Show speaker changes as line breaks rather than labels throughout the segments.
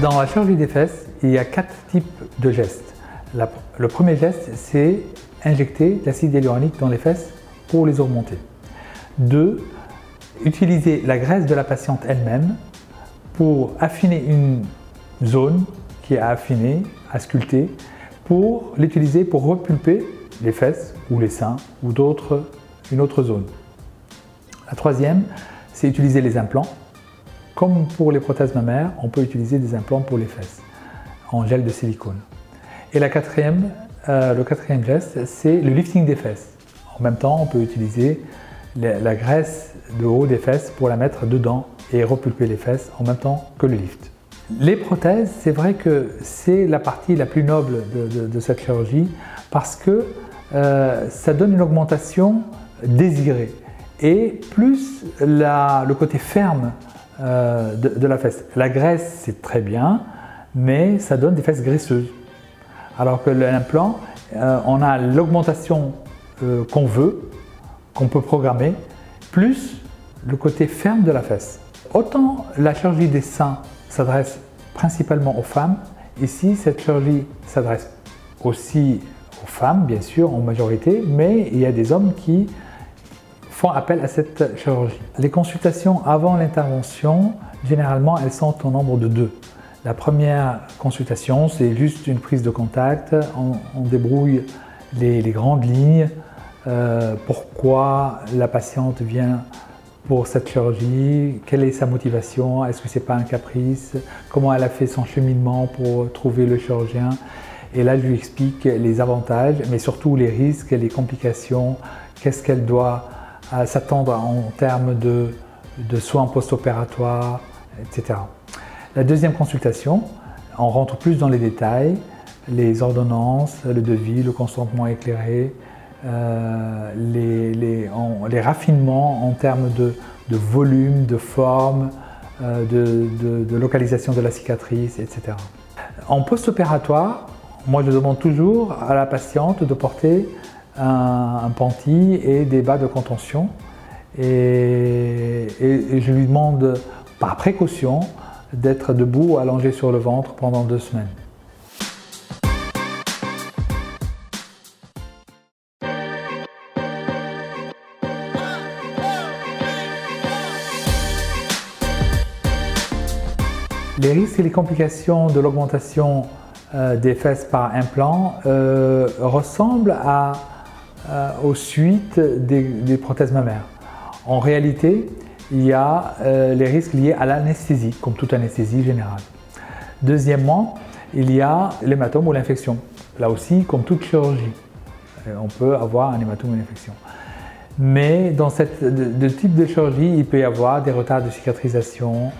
Dans la chirurgie des fesses, il y a quatre types de gestes. le premier geste, c'est injecter l'acide hyaluronique dans les fesses pour les augmenter. Deux, utiliser la graisse de la patiente elle-même pour affiner une zone qui est à affiner, à sculpter, pour l'utiliser pour repulper les fesses ou les seins ou d'autres, une autre zone. La troisième, c'est utiliser les implants. Comme pour les prothèses mammaires, on peut utiliser des implants pour les fesses en gel de silicone. Et la quatrième, euh, le quatrième geste, c'est le lifting des fesses. En même temps, on peut utiliser la graisse de haut des fesses pour la mettre dedans et repulper les fesses en même temps que le lift. Les prothèses, c'est vrai que c'est la partie la plus noble de, cette chirurgie parce que euh, ça donne une augmentation désirée et plus le côté ferme euh, de, la fesse. La graisse, c'est très bien, mais ça donne des fesses graisseuses. Alors que l'implant, euh, on a l'augmentation qu'on veut, qu'on peut programmer, plus le côté ferme de la fesse. Autant la chirurgie des seins s'adresse principalement aux femmes, ici cette chirurgie s'adresse aussi aux femmes, bien sûr, en majorité, mais il y a des hommes qui font appel à cette chirurgie. Les consultations avant l'intervention, généralement, elles sont au nombre de deux. La première consultation, c'est juste une prise de contact, on, débrouille les, grandes lignes, euh, pourquoi la patiente vient pour cette chirurgie, quelle est sa motivation, est-ce que c'est pas un caprice, comment elle a fait son cheminement pour trouver le chirurgien. Et là, je lui explique les avantages, mais surtout les risques, les complications, qu'est-ce qu'elle doit euh, s'attendre en termes de, de soins post-opératoires, etc. La deuxième consultation, on rentre plus dans les détails, les ordonnances, le devis, le consentement éclairé, euh, les, raffinements en termes de, volume, de forme, euh, de, localisation de la cicatrice, etc. En post-opératoire, moi je demande toujours à la patiente de porter un, panty et des bas de contention et, et, je lui demande par précaution d'être debout allongé sur le ventre pendant deux semaines. Les risques et les complications de l'augmentation euh, des fesses par implant euh, ressemblent à, euh, aux suites des, prothèses mammaires. En réalité, il y a les risques liés à l'anesthésie, comme toute anesthésie générale. Deuxièmement, il y a l'hématome ou l'infection. Là aussi, comme toute chirurgie, on peut avoir un hématome ou une infection. Mais dans ce type de chirurgie, il peut y avoir des retards de cicatrisation,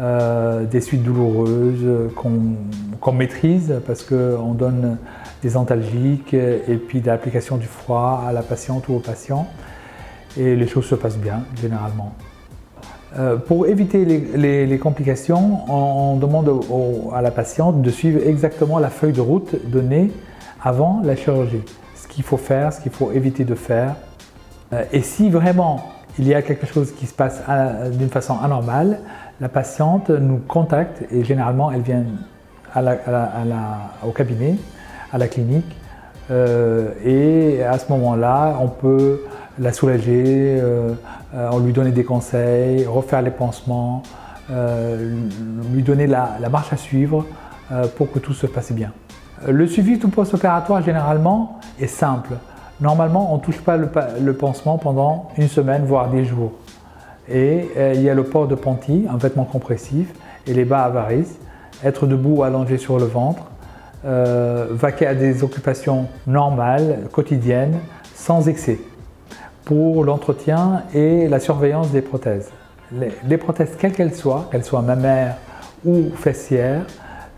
euh, des suites douloureuses qu'on maîtrise parce qu'on donne des antalgiques et puis de du froid à la patiente ou au patient et les choses se passent bien généralement. Euh, pour éviter les, complications, on, demande à la patiente de suivre exactement la feuille de route donnée avant la chirurgie. Ce qu'il faut faire, ce qu'il faut éviter de faire. Euh, et si vraiment il y a quelque chose qui se passe d'une façon anormale, la patiente nous contacte et généralement elle vient au cabinet, à la clinique euh, et à ce moment-là on peut la soulager, euh, euh, lui donner des conseils, refaire les pansements, lui donner la, marche à suivre pour que tout se passe bien. Le suivi tout post-opératoire généralement est simple. Normalement on ne touche pas le pansement pendant une semaine voire des jours. Et euh, il y a le port de panty, un vêtement compressif, et les bas à varices. Être debout, allongé sur le ventre, euh, vaquer à des occupations normales, quotidiennes, sans excès, pour l'entretien et la surveillance des prothèses. Les, prothèses, quelles qu'elles soient, qu'elles soient mammaires ou fessières,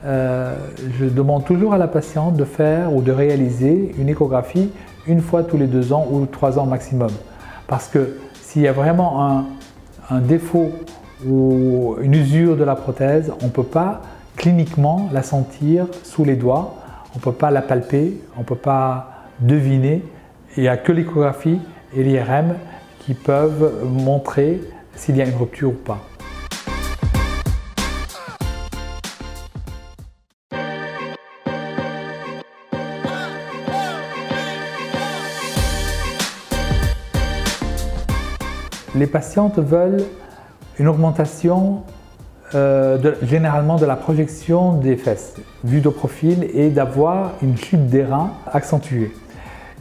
euh, je demande toujours à la patiente de faire ou de réaliser une échographie une fois tous les deux ans ou trois ans maximum. Parce que s'il y a vraiment un, un défaut ou une usure de la prothèse, on ne peut pas cliniquement la sentir sous les doigts. On ne peut pas la palper, on ne peut pas deviner. Il n'y a que l'échographie et l'IRM qui peuvent montrer s'il y a une rupture ou pas. Les patientes veulent une augmentation euh, généralement de la projection des fesses, vue de profil, et d'avoir une chute des reins accentuée.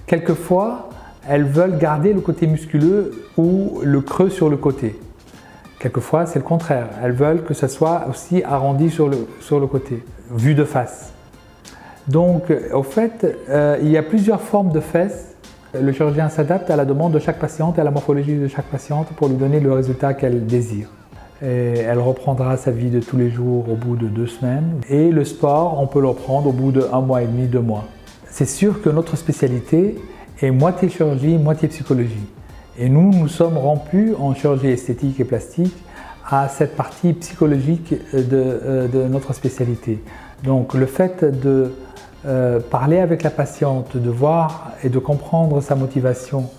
Quelquefois, elles veulent garder le côté musculeux ou le creux sur le côté. Quelquefois, c'est le contraire. Elles veulent que ce soit aussi arrondi sur le, sur le côté, vue de face. Donc, au fait, euh, il y a plusieurs formes de fesses. Le chirurgien s'adapte à la demande de chaque patiente et à la morphologie de chaque patiente pour lui donner le résultat qu'elle désire. Elle reprendra sa vie de tous les jours au bout de deux semaines. Et le sport, on peut le reprendre au bout de un mois et demi, deux mois. C'est sûr que notre spécialité est moitié chirurgie, moitié psychologie. Et nous, nous sommes rompus en chirurgie esthétique et plastique à cette partie psychologique de, euh, notre spécialité. Donc le fait de euh, parler avec la patiente, de voir et de comprendre sa motivation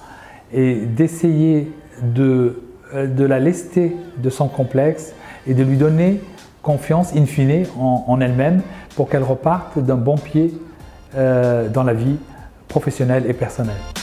et d'essayer de, de, la lester de son complexe et de lui donner confiance in fine en, elle-même pour qu'elle reparte d'un bon pied euh, dans la vie professionnelle et personnelle.